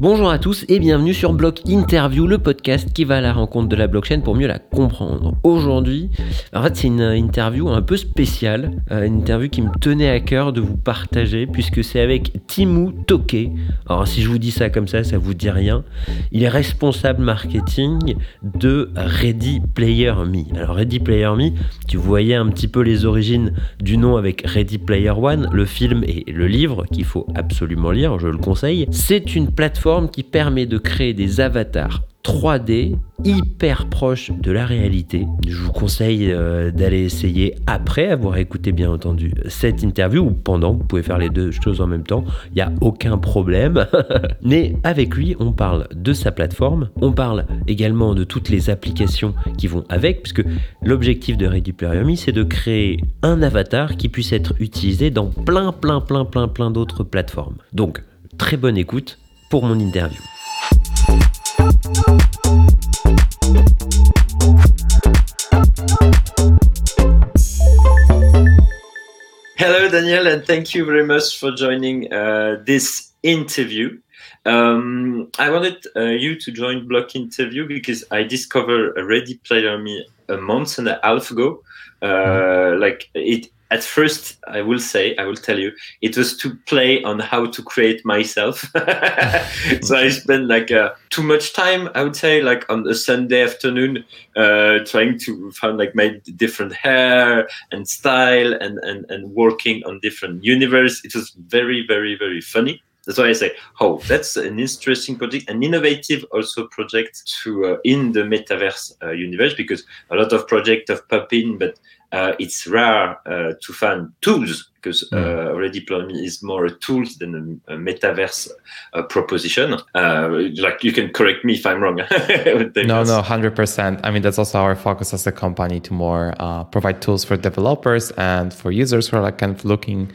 Bonjour à tous et bienvenue sur Block Interview, le podcast qui va à la rencontre de la blockchain pour mieux la comprendre. Aujourd'hui, en fait, c'est une interview un peu spéciale, euh, une interview qui me tenait à cœur de vous partager puisque c'est avec Timou Toke. Alors, si je vous dis ça comme ça, ça vous dit rien. Il est responsable marketing de Ready Player Me. Alors, Ready Player Me, tu voyais un petit peu les origines du nom avec Ready Player One, le film et le livre qu'il faut absolument lire, je le conseille. C'est une plateforme qui permet de créer des avatars 3D hyper proches de la réalité. Je vous conseille euh, d'aller essayer après avoir écouté bien entendu cette interview ou pendant, vous pouvez faire les deux choses en même temps, il n'y a aucun problème. Mais avec lui, on parle de sa plateforme, on parle également de toutes les applications qui vont avec, puisque l'objectif de Ready c'est de créer un avatar qui puisse être utilisé dans plein, plein, plein, plein, plein d'autres plateformes. Donc, très bonne écoute pour mon interview. Hello, Daniel, and thank you very much for joining uh, this interview. Um, I wanted uh, you to join Block Interview because I discovered Ready Player Me a month and a half ago. Uh. Like it, at first i will say i will tell you it was to play on how to create myself. So i spent like uh, too much time i would say like on a sunday afternoon uh, trying to find like my different hair and style and, and and working on different universe. It was very very very funny. That's why I say, oh, that's an interesting project, an innovative also project to uh, in the metaverse uh, universe because a lot of have popped in, but uh, it's rare uh, to find tools because mm. uh, Ready Player is more a tool than a, a metaverse uh, proposition. Uh, like you can correct me if I'm wrong. no, no, hundred percent. I mean that's also our focus as a company to more uh, provide tools for developers and for users who are like kind of looking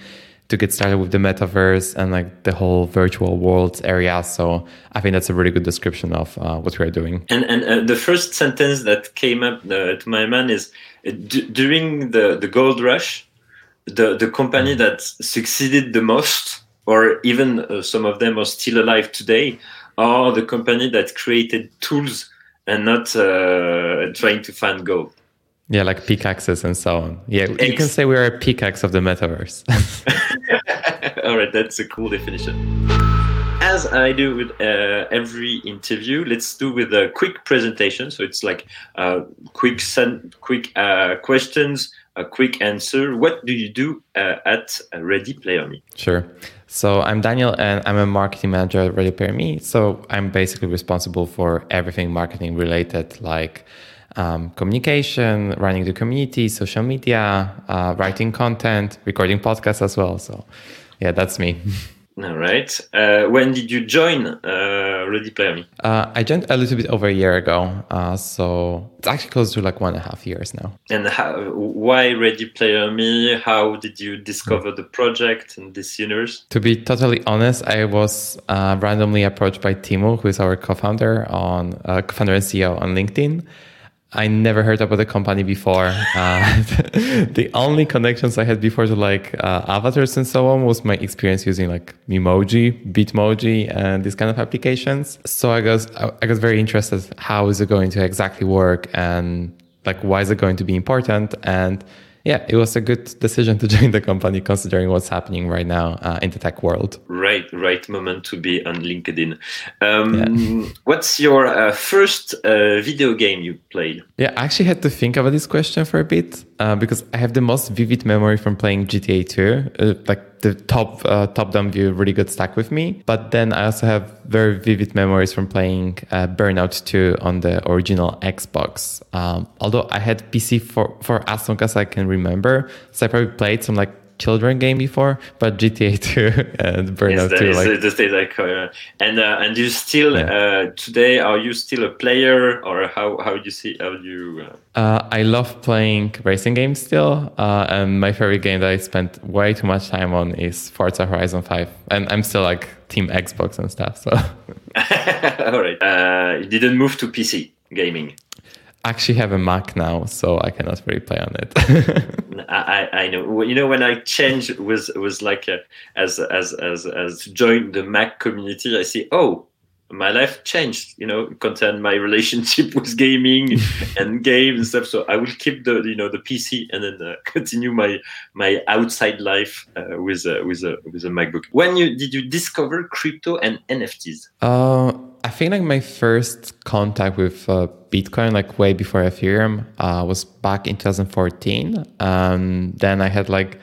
to get started with the metaverse and like the whole virtual worlds area. So I think that's a really good description of uh, what we are doing. And and uh, the first sentence that came up uh, to my mind is uh, during the the gold rush, the the company mm. that succeeded the most, or even uh, some of them are still alive today, are the company that created tools and not uh, trying to find gold. Yeah, like pickaxes and so on. Yeah, Ex- you can say we're a pickaxe of the metaverse. All right, that's a cool definition. As I do with uh, every interview, let's do with a quick presentation. So it's like uh, quick, sen- quick uh, questions, a quick answer. What do you do uh, at Ready Player Me? Sure. So I'm Daniel, and I'm a marketing manager at Ready Player Me. So I'm basically responsible for everything marketing related, like um, communication, running the community, social media, uh, writing content, recording podcasts as well. So, yeah, that's me. All right. Uh, when did you join uh, Ready Player Me? Uh, I joined a little bit over a year ago. Uh, so it's actually close to like one and a half years now. And how, why Ready Player Me? How did you discover the project and this universe? To be totally honest, I was uh, randomly approached by Timmu, who is our co-founder on uh, co-founder and CEO on LinkedIn I never heard about the company before. Uh, the only connections I had before to like uh, avatars and so on was my experience using like Memoji, Bitmoji, and these kind of applications. So I got I got very interested. How is it going to exactly work, and like why is it going to be important? And yeah, it was a good decision to join the company considering what's happening right now uh, in the tech world. Right, right moment to be on LinkedIn. Um, yeah. What's your uh, first uh, video game you played? Yeah, I actually had to think about this question for a bit uh, because I have the most vivid memory from playing GTA 2. Uh, like the top uh, top down view really got stuck with me. But then I also have very vivid memories from playing uh, Burnout 2 on the original Xbox. Um, although I had PC for for as long as I can remember, so I probably played some like children game before, but GTA 2 and Burnout yes, 2. Is, like, the state like, and uh, and you still yeah. uh, today are you still a player or how how do you see how do you? Uh? uh I love playing racing games still, uh, and my favorite game that I spent way too much time on is Forza Horizon 5, and I'm still like Team Xbox and stuff. So. All right, uh, you didn't move to PC gaming actually have a Mac now, so I cannot really play on it. I, I know. You know, when I changed was was like a, as as as as join the Mac community, I see. Oh, my life changed. You know, concern my relationship with gaming and games and stuff. So I will keep the you know the PC and then uh, continue my my outside life uh, with uh, with a with a MacBook. When you did you discover crypto and NFTs? Uh, I think like my first contact with uh, Bitcoin, like way before Ethereum, uh, was back in 2014. Um, then I had like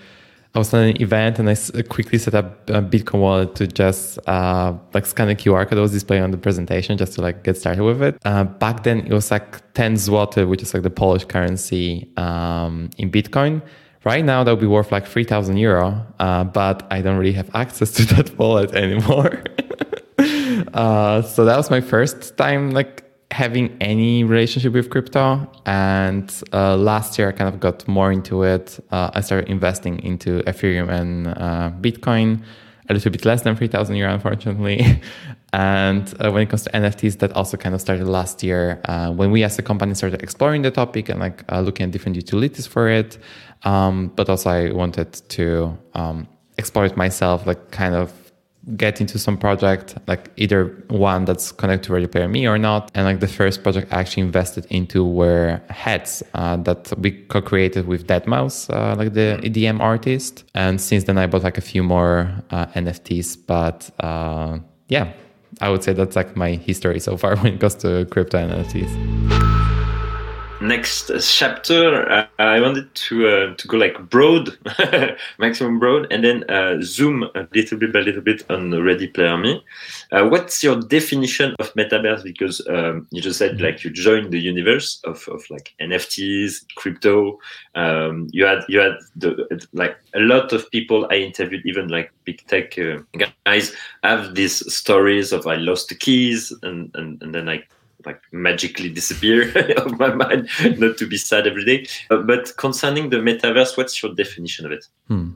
I was at an event and I quickly set up a Bitcoin wallet to just uh, like scan a QR code that was displayed on the presentation just to like get started with it. Uh, back then it was like 10 zloty, which is like the Polish currency um, in Bitcoin. Right now that would be worth like 3,000 euro, uh, but I don't really have access to that wallet anymore. Uh, so that was my first time like having any relationship with crypto. And uh, last year, I kind of got more into it. Uh, I started investing into Ethereum and uh, Bitcoin, a little bit less than 3,000 euro, unfortunately. and uh, when it comes to NFTs, that also kind of started last year uh, when we as a company started exploring the topic and like uh, looking at different utilities for it. Um, but also, I wanted to um, explore it myself, like kind of get into some project, like either one that's connected to Ready Player Me or not. And like the first project I actually invested into were heads uh, that we co-created with Deadmau5, uh, like the EDM artist. And since then I bought like a few more uh, NFTs. But uh, yeah, I would say that's like my history so far when it comes to crypto NFTs next chapter, uh, I wanted to uh, to go like broad, maximum broad, and then uh, zoom a little bit by little bit on Ready Player Me. Uh, what's your definition of metaverse? Because um, you just said like you joined the universe of, of like NFTs, crypto. Um, you had you had the, like a lot of people I interviewed, even like big tech uh, guys, have these stories of I lost the keys and and, and then I like magically disappear of my mind, not to be sad every day. Uh, but concerning the metaverse, what's your definition of it? Hmm.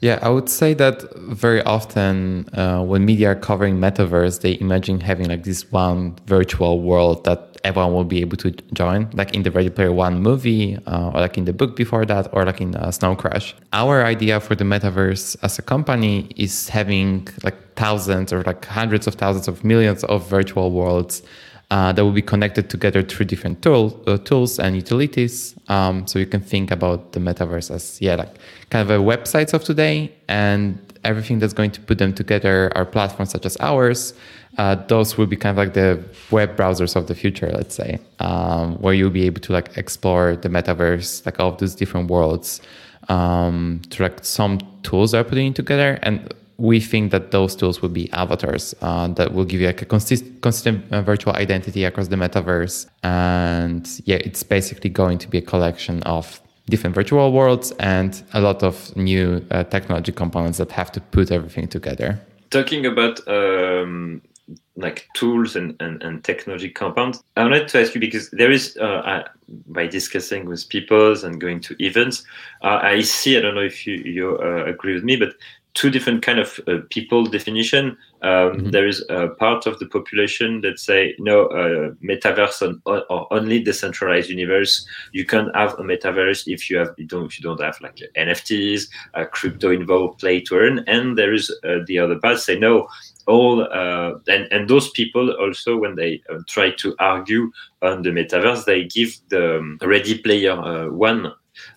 Yeah, I would say that very often uh, when media are covering metaverse, they imagine having like this one virtual world that everyone will be able to join, like in the Ready Player One movie, uh, or like in the book before that, or like in uh, Snow Crash. Our idea for the metaverse as a company is having like thousands or like hundreds of thousands of millions of virtual worlds uh, that will be connected together through different tool, uh, tools and utilities. Um, so you can think about the metaverse as yeah, like kind of a websites of today, and everything that's going to put them together are platforms such as ours. Uh, those will be kind of like the web browsers of the future, let's say, um, where you'll be able to like explore the metaverse, like all of these different worlds, um, to like some tools are putting together and we think that those tools will be avatars uh, that will give you like a consist- consistent uh, virtual identity across the metaverse. And yeah, it's basically going to be a collection of different virtual worlds and a lot of new uh, technology components that have to put everything together. Talking about um, like tools and, and, and technology compounds, I wanted to ask you because there is, uh, by discussing with people and going to events, uh, I see, I don't know if you, you uh, agree with me, but two different kind of uh, people definition. Um, mm-hmm. there is a part of the population that say no, uh, metaverse on, or only decentralized universe. You can have a metaverse if you have you don't if you don't have like NFTs, uh, crypto involved, play to earn. And there is uh, the other part say no. All uh, and and those people also when they uh, try to argue on the metaverse, they give the um, Ready Player One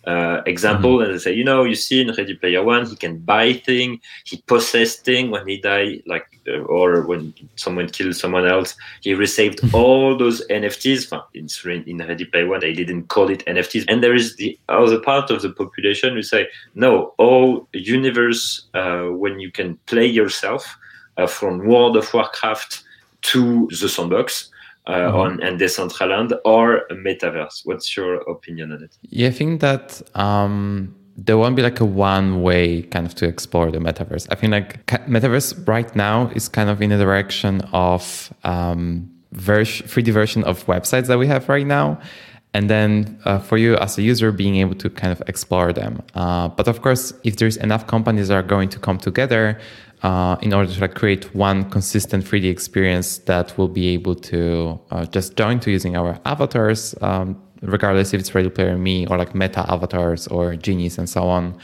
uh, example mm-hmm. and they say you know you see in ready player one he can buy thing he possess thing when he die like uh, or when someone kills someone else he received mm-hmm. all those nfts in, in ready player one they didn't call it nfts and there is the other part of the population who say no all universe uh, when you can play yourself uh, from world of warcraft to the sandbox mm-hmm. on and Decentraland or metaverse. What's your opinion on it? Yeah, I think that um, there won't be like a one way kind of to explore the metaverse. I think like metaverse right now is kind of in the direction of um, ver- 3D version of websites that we have right now. And then uh, for you as a user, being able to kind of explore them. Uh, but of course, if there's enough companies that are going to come together, uh, in order to like create one consistent 3D experience that will be able to uh, just join to using our avatars, um, regardless if it's Ready Player Me or like meta avatars or genies and so on.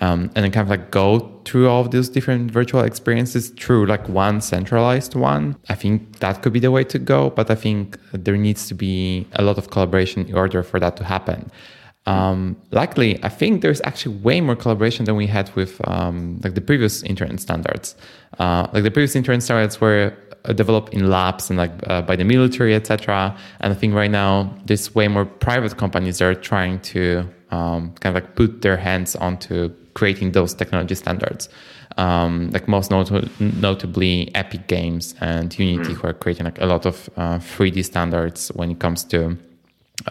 um, and then kind of like go through all of those different virtual experiences through like one centralized one. I think that could be the way to go, but I think there needs to be a lot of collaboration in order for that to happen. Um, luckily, I think there's actually way more collaboration than we had with um, like the previous internet standards. Uh, like the previous internet standards were uh, developed in labs and like uh, by the military, etc. And I think right now there's way more private companies that are trying to um, kind of like put their hands onto creating those technology standards. Um, like most not- notably Epic Games and Unity, mm. who are creating like a lot of uh, 3D standards when it comes to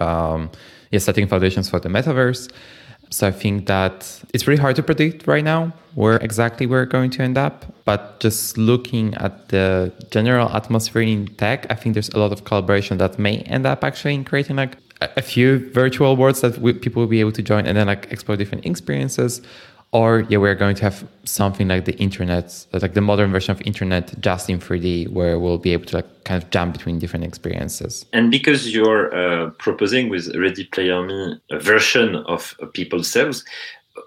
um, yeah, setting foundations for the metaverse. So I think that it's really hard to predict right now where exactly we're going to end up. But just looking at the general atmosphere in tech, I think there's a lot of collaboration that may end up actually in creating like a few virtual worlds that we, people will be able to join and then like explore different experiences or yeah we're going to have something like the internet like the modern version of internet just in 3d where we'll be able to like kind of jump between different experiences and because you're uh, proposing with ready player me a version of people's selves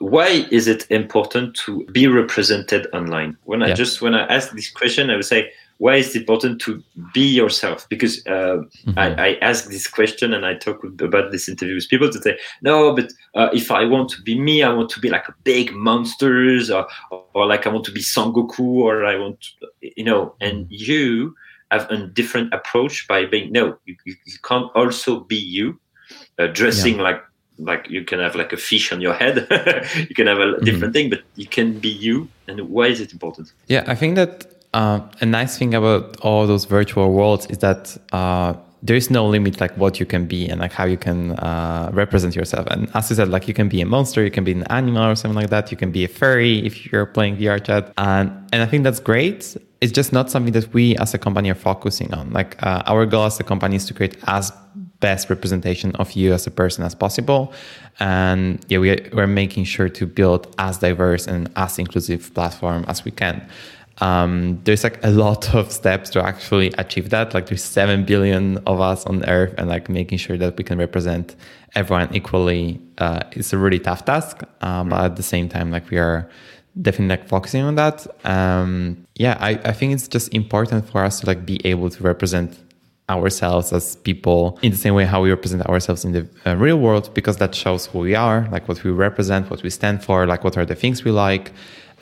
why is it important to be represented online when i yeah. just when i ask this question i would say why is it important to be yourself? Because uh, mm-hmm. I, I ask this question and I talk about this interview with people to say, no, but uh, if I want to be me, I want to be like a big monsters or, or like I want to be Son Goku or I want, to, you know, and mm-hmm. you have a different approach by being, no, you, you can't also be you, uh, dressing yeah. like like you can have like a fish on your head you can have a mm-hmm. different mm-hmm. thing but you can be you and why is it important yeah i think that uh, a nice thing about all those virtual worlds is that uh, there is no limit like what you can be and like how you can uh, represent yourself. And as you said like you can be a monster you can be an animal or something like that you can be a fairy if you're playing vr chat. And and i think that's great. It's just not something that we as a company are focusing on. Like uh, our goal as a company is to create as best representation of you as a person as possible. And yeah we, we're making sure to build as diverse and as inclusive platform as we can um, there's like a lot of steps to actually achieve that. Like there's seven billion of us on Earth, and like making sure that we can represent everyone equally uh, is a really tough task. Um, but at the same time, like we are definitely like focusing on that. Um, yeah, I, I think it's just important for us to like be able to represent ourselves as people in the same way how we represent ourselves in the uh, real world because that shows who we are like what we represent what we stand for like what are the things we like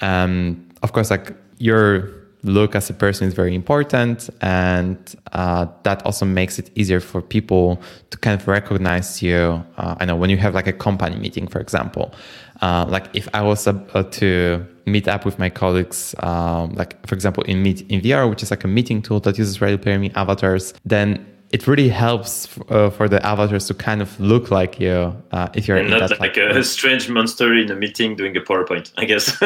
um, of course like your look as a person is very important and uh, that also makes it easier for people to kind of recognize you uh, i know when you have like a company meeting for example. Uh, like if i was to meet up with my colleagues um, like for example in meet in vr which is like a meeting tool that uses ready player me avatars then it really helps uh, for the avatars to kind of look like you uh, if you're and not like, like a strange monster in a meeting doing a PowerPoint, I guess.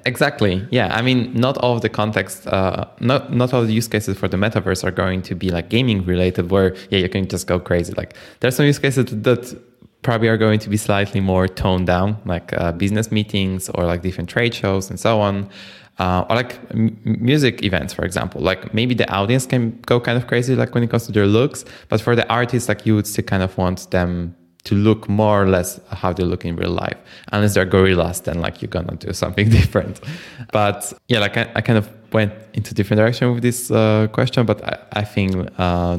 exactly. Yeah. I mean, not all of the context, uh, not not all the use cases for the metaverse are going to be like gaming related, where yeah you can just go crazy. Like there's some use cases that probably are going to be slightly more toned down, like uh, business meetings or like different trade shows and so on uh, or like m- music events, for example. Like maybe the audience can go kind of crazy, like when it comes to their looks, but for the artists, like you would still kind of want them to look more or less how they look in real life. Unless they're gorillas, then like you're gonna do something different. But yeah, like I, I kind of went into different direction with this uh, question, but I, I think. Uh,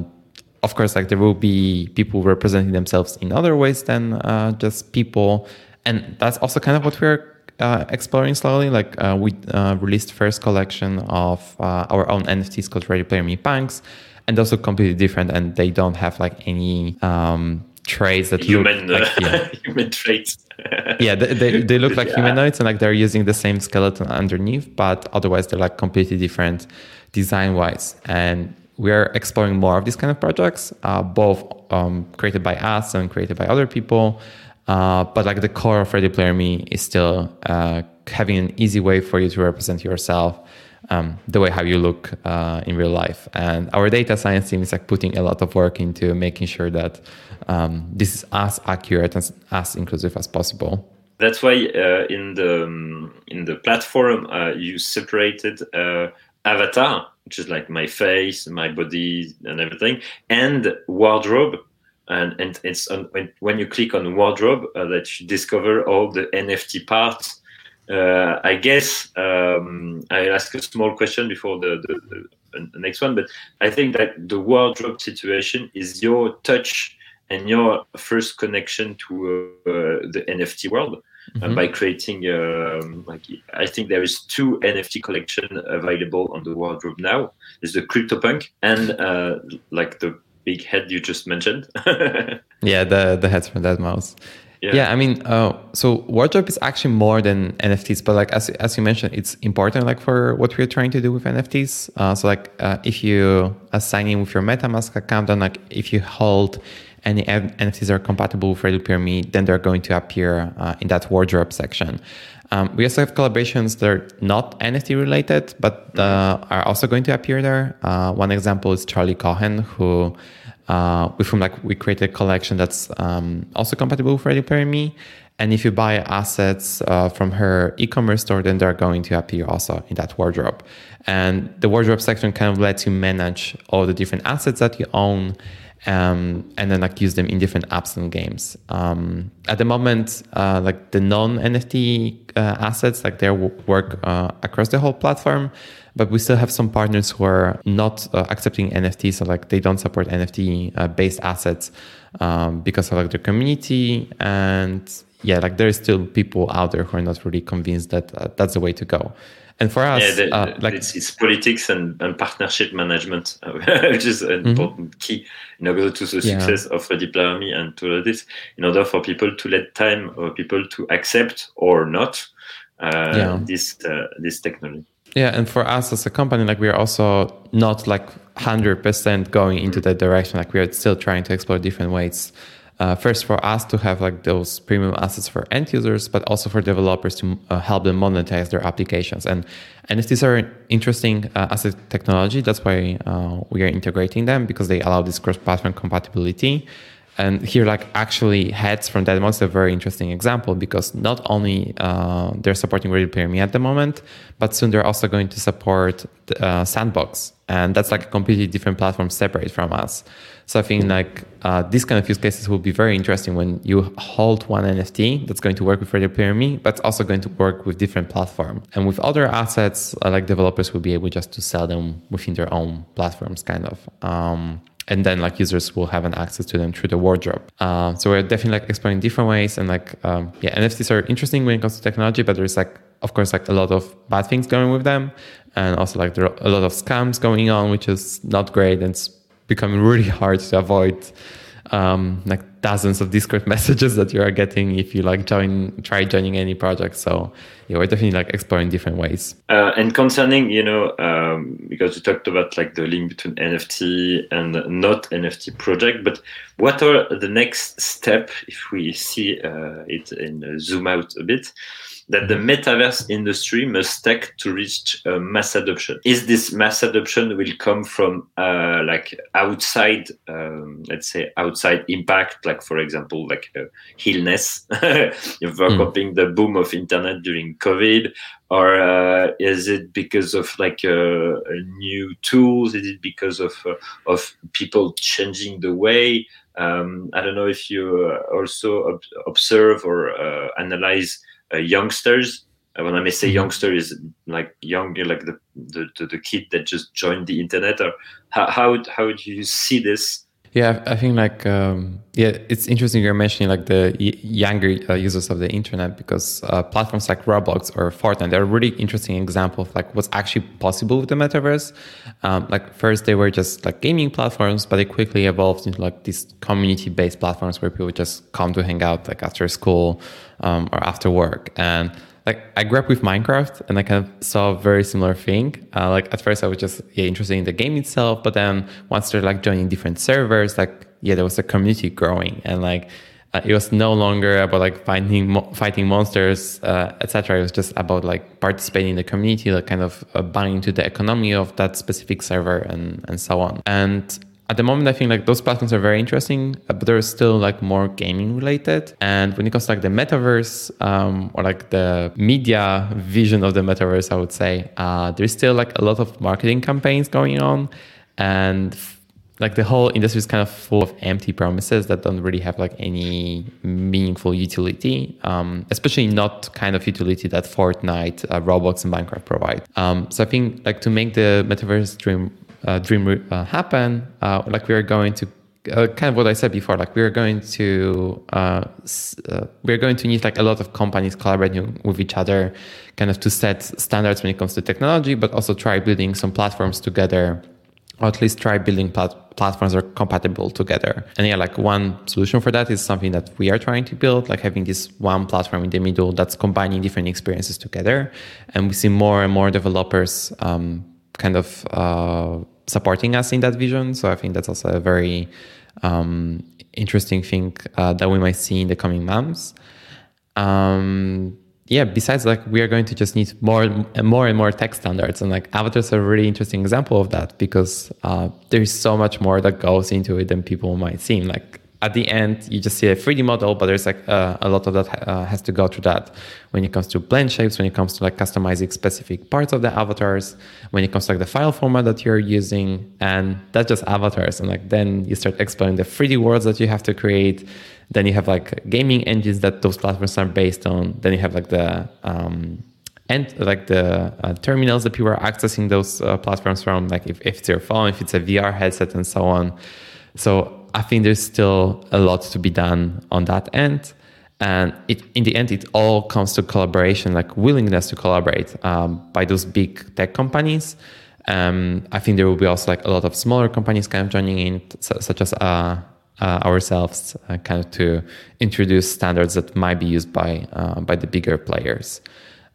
of course, like there will be people representing themselves in other ways than uh, just people, and that's also kind of what we're uh, exploring slowly. Like uh, we uh, released first collection of uh, our own NFTs called Ready Player Me Punks, and those look completely different, and they don't have like any um, traits that human look like, yeah. human traits. yeah, they, they, they look like yeah. humanoids, and like they're using the same skeleton underneath, but otherwise they're like completely different design wise. And we are exploring more of these kind of projects, uh, both um, created by us and created by other people. Uh, but like the core of Ready Player Me is still uh, having an easy way for you to represent yourself um, the way how you look uh, in real life. And our data science team is like putting a lot of work into making sure that um, this is as accurate and as inclusive as possible. That's why uh, in the um, in the platform uh, you separated avatar, which is like my face, my body, and everything, and wardrobe and and it's on, when, when you click on wardrobe uh, that you discover all the NFT parts uh, I guess um, I'll ask a small question before the, the, the, next one, but I think that the wardrobe situation is your touch and your first connection to uh, the NFT world. Uh, mm-hmm. by creating um, like I think there is two NFT collection available on the wardrobe now. There's the CryptoPunk and uh, like the big head you just mentioned. yeah, the the heads from Deadmau5. Yeah. yeah, I mean, uh, so wardrobe is actually more than NFTs, but like as as you mentioned, it's important like for what we're trying to do with NFTs. Uh, so like uh, if you sign in with your MetaMask account, and like if you hold any NFTs that are compatible with Ready Me, then they're going to appear uh, in that wardrobe section. Um, we also have collaborations that are not NFT related, but uh, are also going to appear there. Uh, one example is Charli Cohen, who uh, with whom like we created a collection that's um, also compatible with Ready Player Me. And if you buy assets uh, from her e-commerce store, then they're going to appear also in that wardrobe. And the wardrobe section kind of lets you manage all the different assets that you own um, and then like use them in different apps and games. Um, at the moment, uh, like the non NFT uh, assets, like they work uh, across the whole platform, but we still have some partners who are not uh, accepting NFT, so like they don't support NFT uh, based assets um, because of like their community and yeah, like there is still people out there who are not really convinced that uh, that's the way to go. And for us, yeah, the, uh, like it's, it's, politics and, and partnership management, which is an mm-hmm. important key in order to the success yeah. of Ready Player Me and to this. In order for people to let time or people to accept or not uh, yeah. this uh, this technology. Yeah, and for us as a company, like we are also not like hundred percent going into that direction. Like we are still trying to explore different ways uh, first for us to have like those premium assets for end users, but also for developers to uh, help them monetize their applications. And NFTs are interesting uh, as a technology. That's why uh, we are integrating them because they allow this cross-platform compatibility. And here, like actually, heads from that is a very interesting example because not only uh, they're supporting Ready Player Me at the moment, but soon they're also going to support uh, Sandbox, and that's like a completely different platform separate from us. So I think like uh, these kind of use cases will be very interesting when you hold one NFT that's going to work with Ready Player Me, but also going to work with different platform. And with other assets, uh, like developers will be able just to sell them within their own platforms, kind of. Um, and then like users will have an access to them through the wardrobe. Uh, so we're definitely like exploring different ways and like um, yeah, NFTs are interesting when it comes to technology, but there's like of course like a lot of bad things going with them, and also like there are a lot of scams going on, which is not great and it's becoming really hard to avoid um, like dozens of Discord messages that you are getting if you like join try joining any project. So yeah, we're definitely like exploring different ways. Uh, and concerning, you know, um, because you talked about like the link between NFT and not NFT project, but what are the next step if we see uh, it and zoom out a bit? That the metaverse industry must take to reach uh, mass adoption. Is this mass adoption will come from uh, like outside, um, let's say outside impact, like for example, like uh, illness, developing mm. the boom of internet during COVID, or uh, is it because of like uh, new tools? Is it because of uh, of people changing the way? Um, I don't know if you uh, also ob- observe or uh, analyze youngsters. Uh, when I may say mm-hmm. youngster is like young, like the, the the kid that just joined the internet. Or how how how do you see this? Yeah, I think like um, yeah, it's interesting you're mentioning like the y- younger uh, users of the internet because uh, platforms like Roblox or Fortnite they're a really interesting example of like what's actually possible with the metaverse. Um, like first they were just like gaming platforms, but they quickly evolved into like these community-based platforms where people just come to hang out like after school um, or after work and like I grew up with Minecraft and I kind of saw a very similar thing. Uh, like at first I was just yeah, interested in the game itself, but then once they're like joining different servers, like yeah, there was a community growing and like uh, it was no longer about like finding mo- fighting monsters, uh, etc. It was just about like participating in the community, like kind of uh, buying into the economy of that specific server and and so on. And at the moment, I think like those platforms are very interesting, uh, but they're still like more gaming related. And when it comes to like the metaverse um, or like the media vision of the metaverse, I would say uh, there's still like a lot of marketing campaigns going on, and like the whole industry is kind of full of empty promises that don't really have like any meaningful utility, um, especially not kind of utility that Fortnite, uh, Roblox, and Minecraft provide. Um, so I think like to make the metaverse dream uh, dream uh, happen, uh, like we are going to uh, kind of what I said before, like we're going to uh, uh, we're going to need like a lot of companies collaborating with each other, kind of to set standards when it comes to technology, but also try building some platforms together, or at least try building plat- platforms that are compatible together. And yeah, like one solution for that is something that we are trying to build, like having this one platform in the middle that's combining different experiences together, and we see more and more developers um, kind of uh, supporting us in that vision. So I think that's also a very um, interesting thing uh, that we might see in the coming months. Um, yeah, besides like we are going to just need more and more and more tech standards, and like avatars are a really interesting example of that because uh, there's so much more that goes into it than people might seem. Like at the end, you just see a 3D model, but there's like uh, a lot of that uh, has to go through that when it comes to blend shapes, when it comes to like customizing specific parts of the avatars, when it comes to like the file format that you're using, and that's just avatars. And like then you start exploring the 3D worlds that you have to create. Then you have like gaming engines that those platforms are based on. Then you have like the um, and like the uh, terminals that people are accessing those uh, platforms from, like if, if it's your phone, if it's a VR headset, and so on. So I think there's still a lot to be done on that end. And it, in the end, it all comes to collaboration, like willingness to collaborate um, by those big tech companies. Um, I think there will be also like a lot of smaller companies kind of joining in, such as uh, uh, ourselves, uh, kind of to introduce standards that might be used by uh, by the bigger players.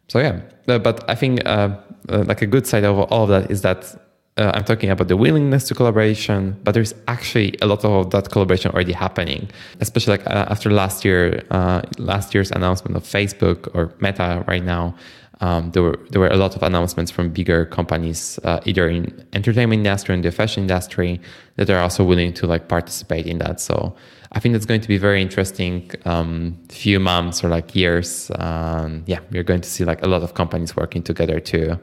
So yeah, but I think uh, uh, like a good side of all of that is that uh, I'm talking about the willingness to collaboration, but there's actually a lot of that collaboration already happening, especially like uh, after last year, uh, last year's announcement of Facebook or Meta right now. Um, there were there were a lot of announcements from bigger companies, uh, either in entertainment industry and the fashion industry, that are also willing to like participate in that. So I think that's going to be very interesting. Um, few months or like years. Um, yeah, we're going to see like a lot of companies working together to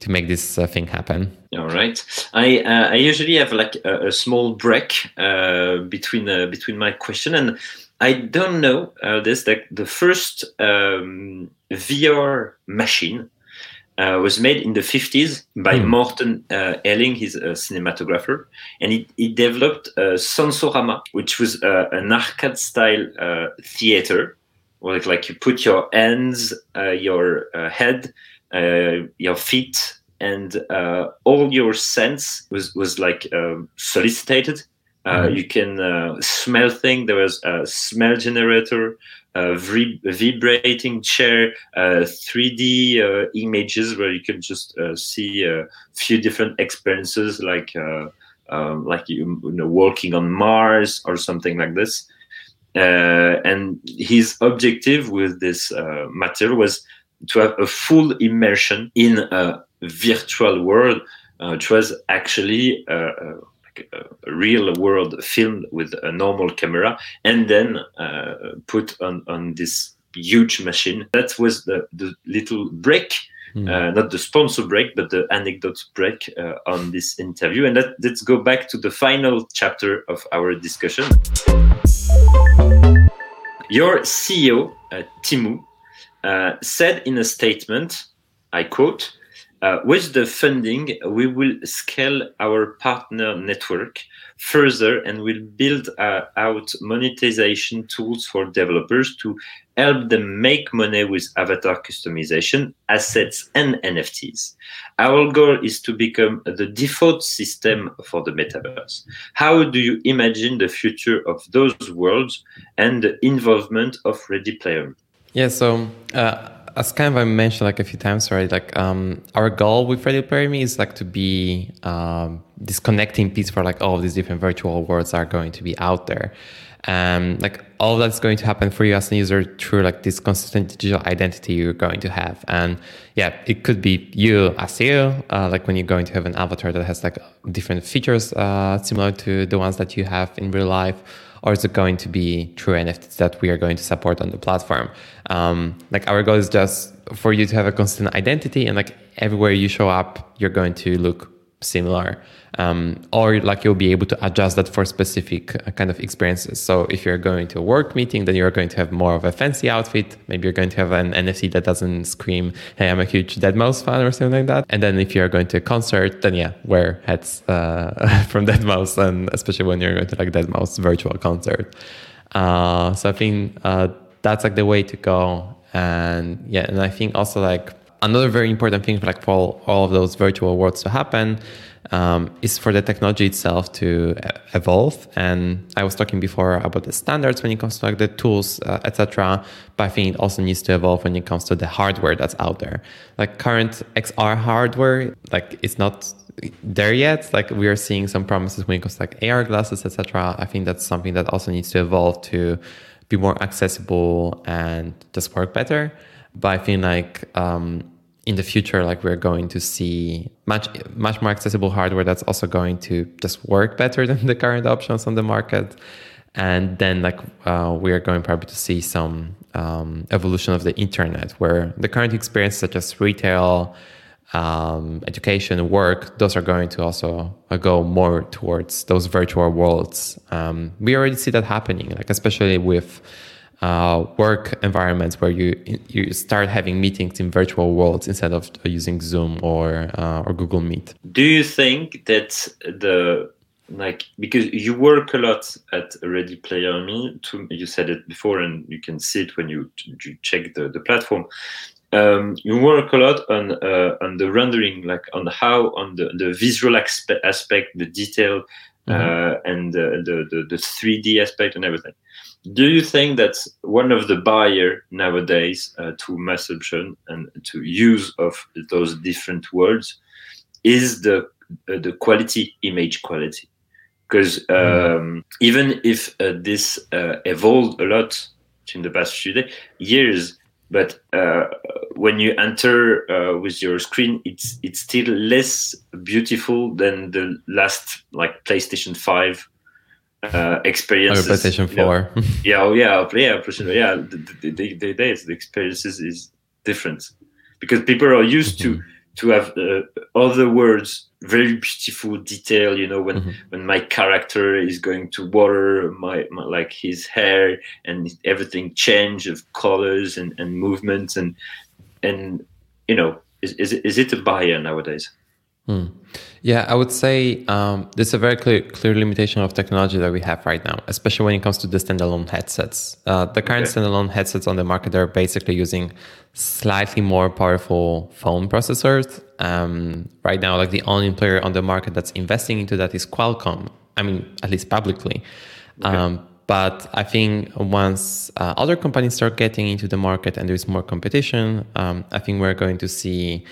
to make this uh, thing happen. All right. I uh, I usually have like a, a small break uh, between uh, between my question and I don't know uh, this like the first um, VR machine uh, was made in the 50s by mm. Morton uh, Heilig. He's a cinematographer, and he, he developed uh, Sensorama, which was uh, an arcade style uh, theater, where like, like you put your hands, uh, your head, your feet and uh, all your sense was was like um, solicited. Uh, mm-hmm. You can uh, smell things. There was a smell generator, a vibrating chair, 3D uh, uh, images where you can just see a few different experiences, like um, like you, you, know walking on Mars or something like this. and his objective with this material was to have a full immersion in a virtual world, uh, which was actually a, uh, uh, a, a, real world filmed with a normal camera and then uh, put on, on this huge machine. That was the, the little break. Mm. Uh, not the sponsor break, but the anecdote break uh, on this interview. And let, let's go back to the final chapter of our discussion. Your CEO, uh, Timmu, uh, said in a statement, I quote, uh, with the funding, we will scale our partner network further and will build uh, out monetization tools for developers to help them make money with avatar customization, assets, and NFTs. Our goal is to become the default system for the metaverse. How do you imagine the future of those worlds and the involvement of Ready Player? Yeah, so uh, as kind of I mentioned like a few times already, like um, our goal with Ready Player is like to be um, this connecting piece for like all these different virtual worlds are going to be out there. Um, like all that's going to happen for you as a user through like this consistent digital identity you're going to have. And yeah, it could be you as you, uh, like when you're going to have an avatar that has like different features uh, similar to the ones that you have in real life or is it going to be true NFTs that we are going to support on the platform? Um, like our goal is just for you to have a consistent identity and like everywhere you show up, you're going to look similar um, or like you'll be able to adjust that for specific uh, kind of experiences. So if you're going to a work meeting then you're going to have more of a fancy outfit. Maybe you're going to have an NFT that doesn't scream hey i'm a huge Deadmau5 fan or something like that. And then if you're going to a concert then yeah wear hats uh, from Deadmau5 and especially when you're going to like Deadmau5 virtual concert. Uh, so i think uh, that's like the way to go. And yeah and i think also like another very important thing like for all of those virtual worlds to happen um, is for the technology itself to evolve. And I was talking before about the standards when it comes to like the tools, uh, etc. But I think it also needs to evolve when it comes to the hardware that's out there. Like current XR hardware, like it's not there yet. Like we are seeing some promises when it comes to like AR glasses, etc. I think that's something that also needs to evolve to be more accessible and just work better. But I think like um, in the future, like we're going to see much much more accessible hardware that's also going to just work better than the current options on the market. And then like uh, we are going probably to see some um, evolution of the internet where the current experience such as retail, um, education, work, those are going to also uh, go more towards those virtual worlds. Um, we already see that happening, like especially with uh, work environments where you you start having meetings in virtual worlds instead of using Zoom or uh, or Google Meet. Do you think that the like because you work a lot at Ready Player Me, to, you said it before, and you can see it when you you check the the platform. Um, you work a lot on uh, on the rendering, like on how on the the visual aspect, the detail, mm-hmm. Uh, and the, the the 3D aspect and everything do you think that's one of the barrier nowadays uh, to mass adoption and to use of those different words is the uh, the quality image quality because um, mm. even if uh, this uh, evolved a lot in the past few days, years but uh, when you enter uh, with your screen it's it's still less beautiful than the last like playstation 5 uh, experiences. Oh, PlayStation Four. Know? yeah, oh yeah, yeah, PlayStation. Yeah, the, the, the, the experiences is different because people are used mm-hmm. to to have uh, other words, very beautiful detail. You know, when mm-hmm. when my character is going to water my, my, like his hair and everything change of colors and and movements and and you know is is is it a barrier nowadays? Hmm. Yeah, I would say um, there's a very clear, clear limitation of technology that we have right now, especially when it comes to the standalone headsets. Uh, the current okay. standalone headsets on the market are basically using slightly more powerful phone processors. Um, right now, like the only player on the market that's investing into that is Qualcomm. I mean, at least publicly. Okay. Um, but I think once uh, other companies start getting into the market and there's more competition, um, I think we're going to see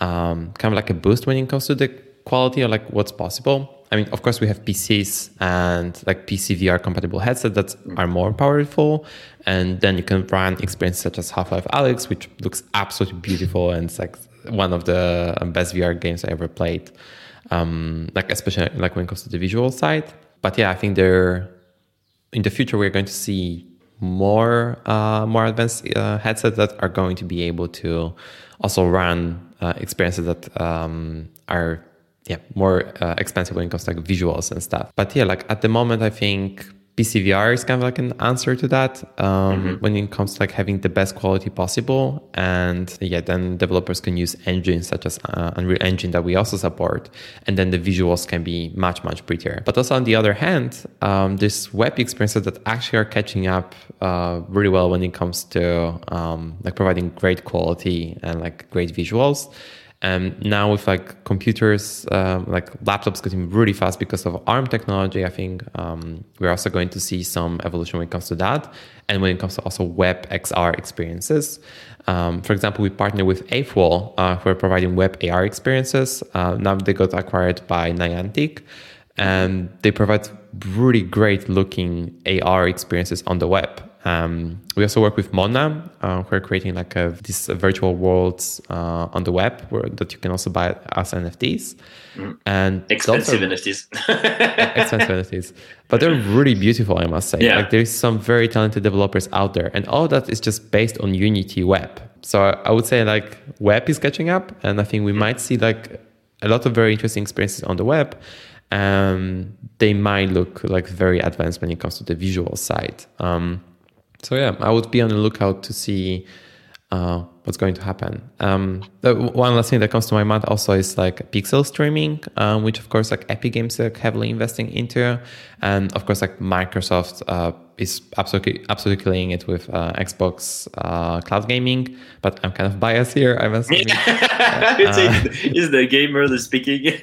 um, kind of like a boost when it comes to the quality or like what's possible. I mean, of course, we have PCs and like PC VR compatible headsets that are more powerful, and then you can run experiences such as Half Life Alyx, which looks absolutely beautiful and it's like one of the best VR games I ever played. Um, like especially like when it comes to the visual side. But yeah, I think there in the future we're going to see more uh, more advanced uh, headsets that are going to be able to also run uh, experiences that um, are yeah more uh, expensive when it comes to like visuals and stuff. But yeah, like at the moment, I think PCVR is kind of like an answer to that um, mm-hmm. when it comes to like having the best quality possible. And yeah, then developers can use engines such as uh, Unreal Engine that we also support. And then the visuals can be much, much prettier. But also on the other hand, um, there's web experiences that actually are catching up uh, really well when it comes to um, like providing great quality and like great visuals. And now with like computers, um, like laptops getting really fast because of ARM technology, I think um, we're also going to see some evolution when it comes to that. And when it comes to also web XR experiences. Um, for example, we partner with 8th Wall, uh, who are providing web AR experiences. Uh, now they got acquired by Niantic and they provide really great looking AR experiences on the web. Um, we also work with Mona, uh, who are creating like a, these virtual worlds uh, on the web where, that you can also buy as NFTs. Mm. And expensive are, NFTs. expensive NFTs, but they're really beautiful, I must say. Yeah. Like there's some very talented developers out there, and all that is just based on Unity Web. So I would say like web is catching up, and I think we mm. might see like a lot of very interesting experiences on the web. Um, they might look like very advanced when it comes to the visual side. Um, so yeah, I would be on the lookout to see uh, what's going to happen. Um, one last thing that comes to my mind also is like pixel streaming, um, which of course like Epic Games are heavily investing into, and of course like Microsoft uh, is absolutely absolutely killing it with uh, Xbox uh, cloud gaming. But I'm kind of biased here. I must admit. uh, is the gamer the speaking?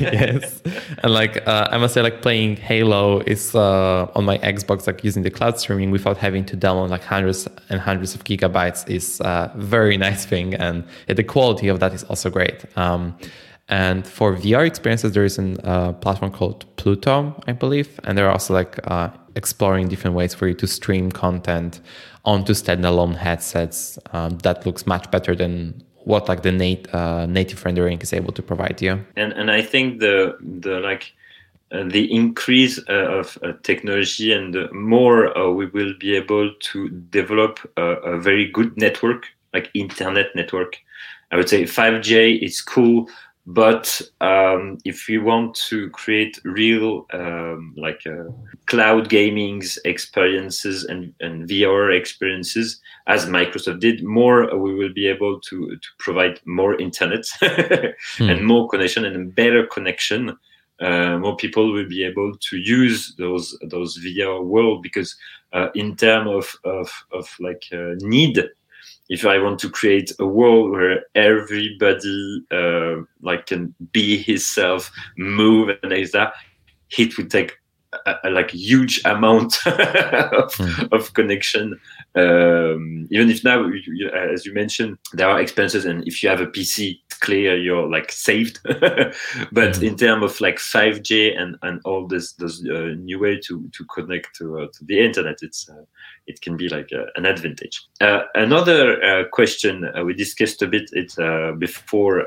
yes, and like uh, I must say, like playing Halo is uh, on my Xbox, like using the cloud streaming without having to download like hundreds and hundreds of gigabytes is a very nice thing, and the quality of that is also great. Um, and for VR experiences, there is a uh, platform called Pluto, I believe, and they're also like uh, exploring different ways for you to stream content onto standalone headsets um, that looks much better than what like the nat- uh, native rendering is able to provide you. And and I think the the like uh, the increase uh, of uh, technology and more we will be able to develop a, a, very good network, like internet network. I would say 5G is cool but um, if you want to create real um, like uh, cloud gaming experiences and, and VR experiences, as Microsoft did, more we will be able to, to provide more internet hmm. and more connection and a better connection. Uh, more people will be able to use those those VR world because uh, in terms of, of, of like uh, need if I want to create a world where everybody uh, like can be himself, move and that, it would take a, a like huge amount of, mm. of connection um, even if now, as you mentioned, there are expenses, and if you have a PC, clear you're like saved. but mm-hmm. in terms of like 5G and, and all this, this uh, new way to, to connect to, uh, to the internet, it's uh, it can be like uh, an advantage. Uh, another uh, question we discussed a bit it before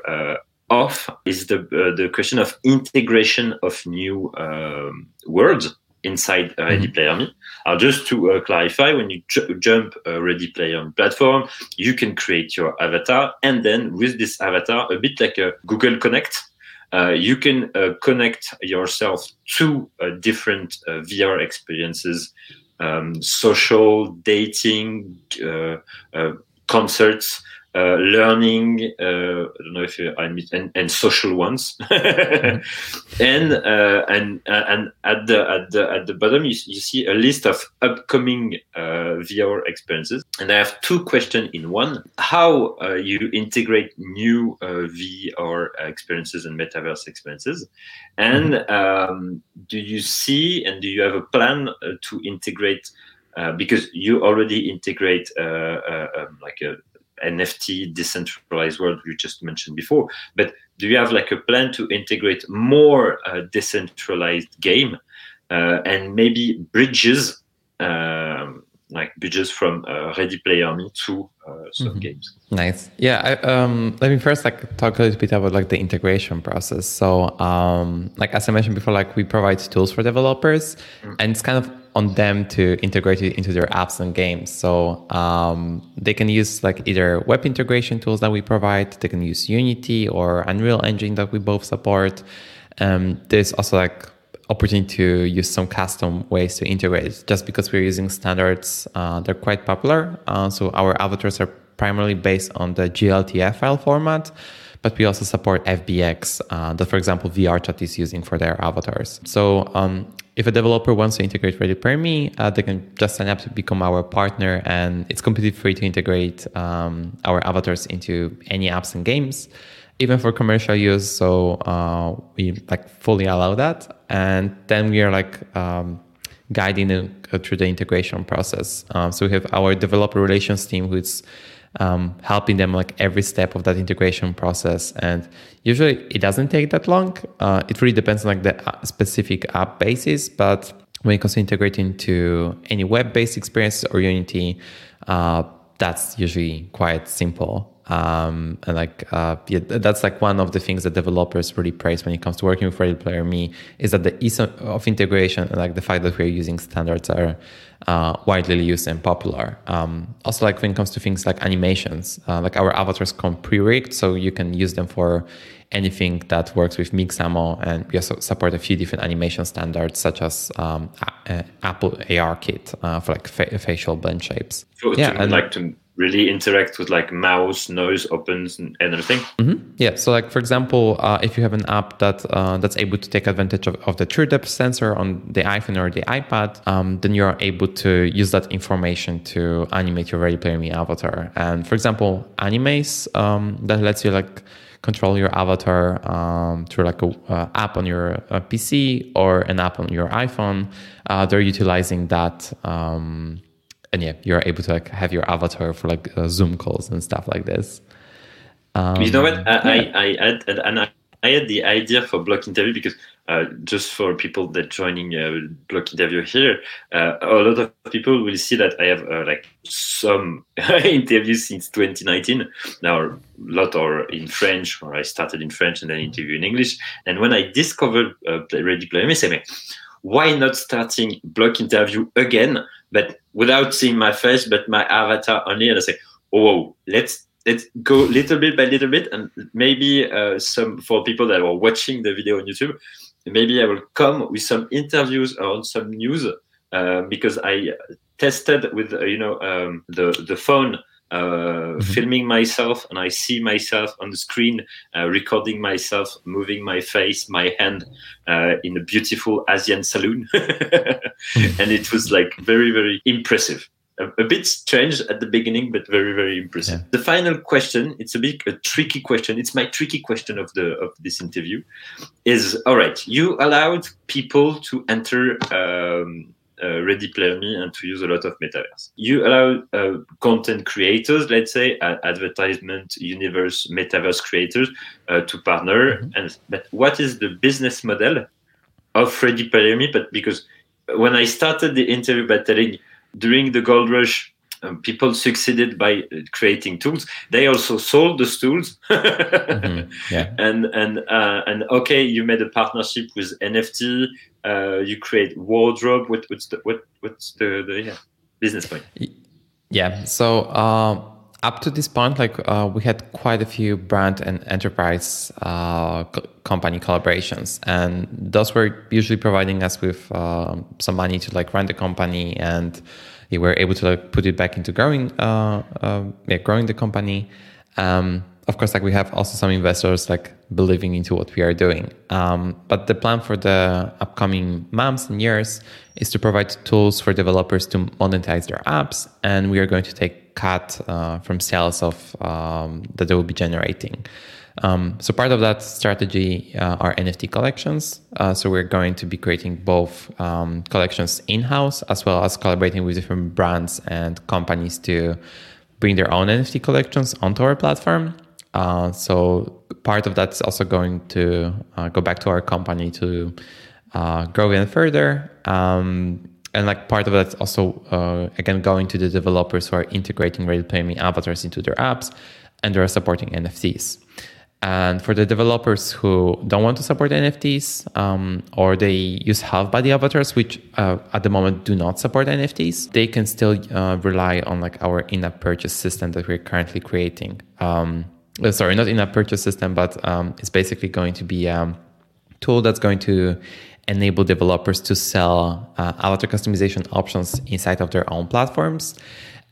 off is the the question of integration of new um, words inside Ready mm-hmm. Player Me. Uh, just to uh, clarify, when you ju- jump a Ready Player Me platform, you can create your avatar, and then with this avatar, a bit like a Google Connect, uh, you can uh, connect yourself to uh, different uh, VR experiences, um, social, dating, concerts, uh, learning, uh, I don't know if I mean, and, and social ones, and uh, and uh, and at the at the at the bottom you, you see a list of upcoming VR experiences, and I have two questions in one: how you integrate new VR experiences and metaverse experiences, and um, do you see and do you have a plan to integrate? because you already integrate um, like a NFT decentralized world you just mentioned before. But do you have like a plan to integrate more uh, decentralized game uh, and maybe bridges, um, like bridges from uh, Ready Player Me to some mm-hmm. games? Nice. Yeah. I, um, let me first like talk a little bit about like the integration process. So, um, like as I mentioned before, like we provide tools for developers, mm-hmm. and it's kind of on them to integrate it into their apps and games. So um, they can use like either web integration tools that we provide, they can use Unity or Unreal Engine that we both support. Um, there's also like opportunity to use some custom ways to integrate. Just because we're using standards, uh, they're quite popular. Uh, so our avatars are primarily based on the GLTF file format but we also support FBX uh, that, for example, VRChat is using for their avatars. So um, if a developer wants to integrate Ready Me, uh, they can just sign up to become our partner, and it's completely free to integrate um, our avatars into any apps and games, even for commercial use. So uh, we like fully allow that, and then we are like um, guiding them through the integration process. Um, so we have our developer relations team who's um, helping them like every step of that integration process. And usually it doesn't take that long. Uh, it really depends on like the uh, specific app basis, but when it comes to integrating to any web-based experiences or Unity, uh, that's usually quite simple. Um, and like uh, yeah, that's like one of the things that developers really praise when it comes to working with Ready Player Me is that the ease of integration and like the fact that we're using standards are uh, widely used and popular. Um, also, like when it comes to things like animations, uh, like our avatars come pre-rigged, so you can use them for anything that works with Mixamo, and we also support a few different animation standards, such as um, Apple AR Kit uh, for like fa- facial blend shapes. So Yeah, and- like to really interact with like mouse, noise, opens, and everything. Yeah. So, like for example, uh, if you have an app that uh, that's able to take advantage of, of the true depth sensor on the iPhone or the iPad, um, then you are able to use that information to animate your Ready Player Me avatar. And for example, Animaze um, that lets you like control your avatar um, through like a uh, app on your uh, PC or an app on your iPhone. Uh, they're utilizing that. Um, and yeah, you're able to like have your avatar for like uh, Zoom calls and stuff like this. Um, you know what? I, I, I had and I, I had the idea for block interview because uh, just for people that joining uh, block interview here, uh, a lot of people will see that I have uh, like some interviews since 2019. Now a lot are in French, or I started in French and then interview in English. And when I discovered uh, Ready Player Me, I why not starting block interview again, but without seeing my face, but my avatar only? And I say, oh, let's let's go little bit by little bit, and maybe uh, some for people that are watching the video on YouTube, maybe I will come with some interviews on some news uh, because I tested with uh, you know um, the the phone. Uh, filming myself and I see myself on the screen, uh, recording myself, moving my face, my hand uh, in a beautiful Asian saloon, and it was like very, very impressive. A, a bit strange at the beginning, but very, very impressive. Yeah. The final question, it's a bit a tricky question. It's my tricky question of the of this interview. Is all right. You allowed people to enter um, Ready Player Me and to use a lot of metaverse. You allow uh, content creators, let's say uh, advertisement universe metaverse creators, uh, to partner. And but what is the business model of Ready Player Me? But because when I started the interview by telling during the gold rush. Um, people succeeded by uh, creating tools. They also sold those tools, Mhm. Yeah. and and uh, and okay, you made a partnership with NFT. Uh, you create wardrobe. What, what's the what what's the, the yeah, business point? Yeah. So uh, up to this point, like uh, we had quite a few brand and enterprise uh, co- company collaborations, and those were usually providing us with um some money to like run the company, and we were able to like put it back into growing, uh, uh, yeah, growing the company. Um, of course, like we have also some investors like believing into what we are doing. Um, but the plan for the upcoming months and years is to provide tools for developers to monetize their apps, and we are going to take cut uh, from sales of um, that they will be generating. Um, so part of that strategy uh, are NFT collections. Uh, so we're going to be creating both um, collections in-house as well as collaborating with different brands and companies to bring their own NFT collections onto our platform. Uh, so part of that's also going to uh, go back to our company to uh, grow even further. Um, and like part of that's also uh, again going to the developers who are integrating Ready Player Me avatars into their apps, and they're supporting NFTs. And for the developers who don't want to support NFTs um, or they use half body avatars, which uh, at the moment do not support NFTs, they can still uh, rely on like our in-app purchase system that we're currently creating. Um, uh, sorry, not in-app purchase system, but um, it's basically going to be a tool that's going to enable developers to sell uh, avatar customization options inside of their own platforms.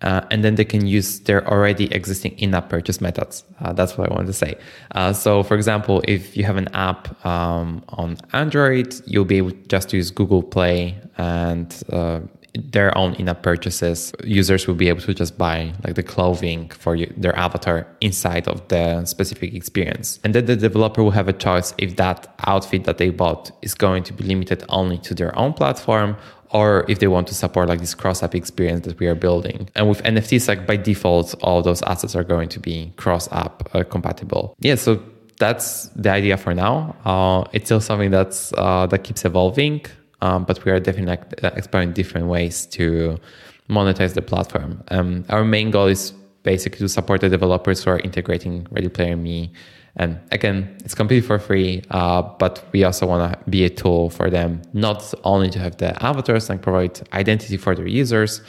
Uh, and then they can use their already existing in-app purchase methods. Uh, that's what I wanted to say. Uh, so, for example, if you have an app um, on Android, you'll be able to just use Google Play and uh, their own in-app purchases. Users will be able to just buy like the clothing for you, their avatar inside of the specific experience, and then the developer will have a choice if that outfit that they bought is going to be limited only to their own platform or if they want to support like this cross-app experience that we are building. And with NFTs, like by default, all those assets are going to be cross-app uh, compatible. Yeah, so that's the idea for now. Uh, it's still something that's uh, that keeps evolving, um, but we are definitely like, uh, exploring different ways to monetize the platform. Um, our main goal is basically to support the developers who are integrating Ready Player Me. And again, it's completely for free, uh, but we also want to be a tool for them, not only to have the avatars and provide identity for their users,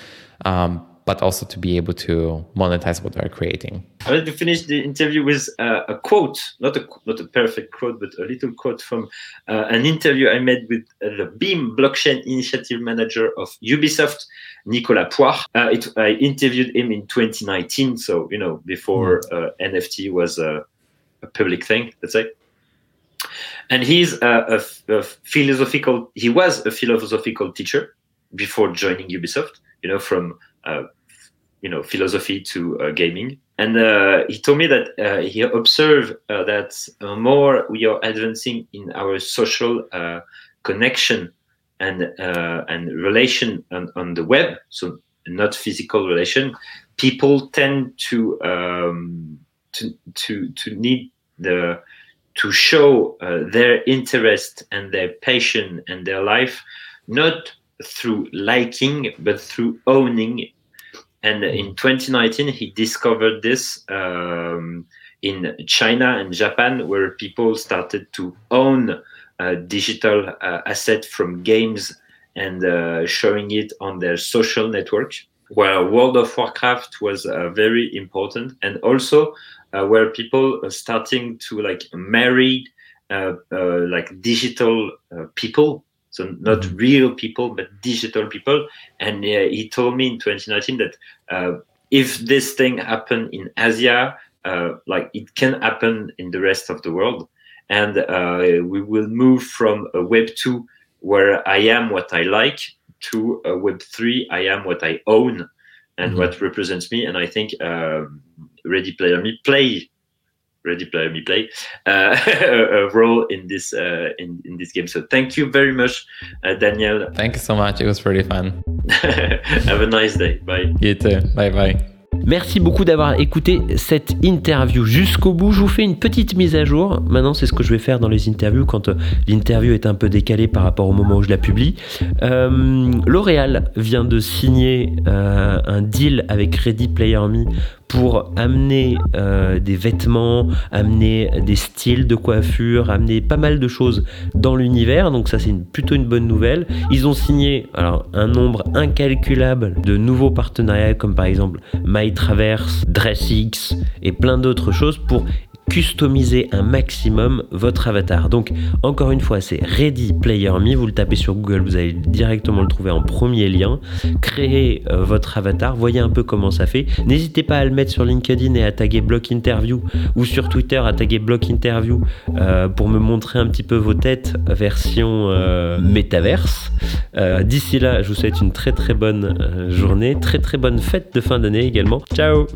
um, but also to be able to monetize what they're creating. I want to finish the interview with uh, a quote, not a not a perfect quote, but a little quote from uh, an interview I made with uh, the Beam blockchain initiative manager of Ubisoft, Nicolas Pouard. Uh, it, I interviewed him in 2019, so you know before hmm. uh, NFT was a, a public thing, let's say. And he's a, a, a, philosophical he was a philosophical teacher before joining ubisoft you know from uh, you know philosophy to uh, gaming. And uh, he told me that uh, he observed uh, that uh, more we are advancing in our social connection and and relation on, on, the web so not physical relation people tend to um, to to to need the to show uh, their interest and their passion and their life, not through liking, but through owning. And in 2019, he discovered this um, in China and Japan, where people started to own uh, digital uh, asset from games and uh, showing it on their social network. Where World of Warcraft was uh, very important, and also where people are starting to like marry uh, uh, like digital uh, people so not mm-hmm. real people but digital people and uh, he told me in 2019 that uh, if this thing happened in asia like it can happen in the rest of the world and we will move from a web 2 where i am what i like to a web 3 i am what i own and mm-hmm. what represents me and i think um, Ready Player Me play Ready Player Me play uh, a role in this uh, in, in this game. So thank you very much, uh, Daniel. Thank you so much. It was pretty fun. Have a nice day. Bye. You too. Bye bye. Merci beaucoup d'avoir écouté cette interview jusqu'au bout. Je vous fais une petite mise à jour. Maintenant, c'est ce que je vais faire dans les interviews quand euh, l'interview est un peu décalée par rapport au moment où je la publie. Euh, L'Oréal vient de signer euh, un deal avec Ready Player Me pour amener euh, des vêtements, amener des styles de coiffure, amener pas mal de choses dans l'univers. Donc ça c'est plutôt une bonne nouvelle. Ils ont signé un nombre incalculable de nouveaux partenariats comme par exemple MyTraverse, DressX et plein d'autres choses pour customiser un maximum votre avatar. Donc encore une fois, c'est Ready Player Me, vous le tapez sur Google, vous allez directement le trouver en premier lien. Créez euh, votre avatar, voyez un peu comment ça fait. N'hésitez pas à le mettre sur LinkedIn et à taguer Block Interview ou sur Twitter à taguer Block Interview euh, pour me montrer un petit peu vos têtes version euh, métaverse. D'ici là, je vous souhaite une très très bonne journée, très très bonne fête de fin d'année également. Ciao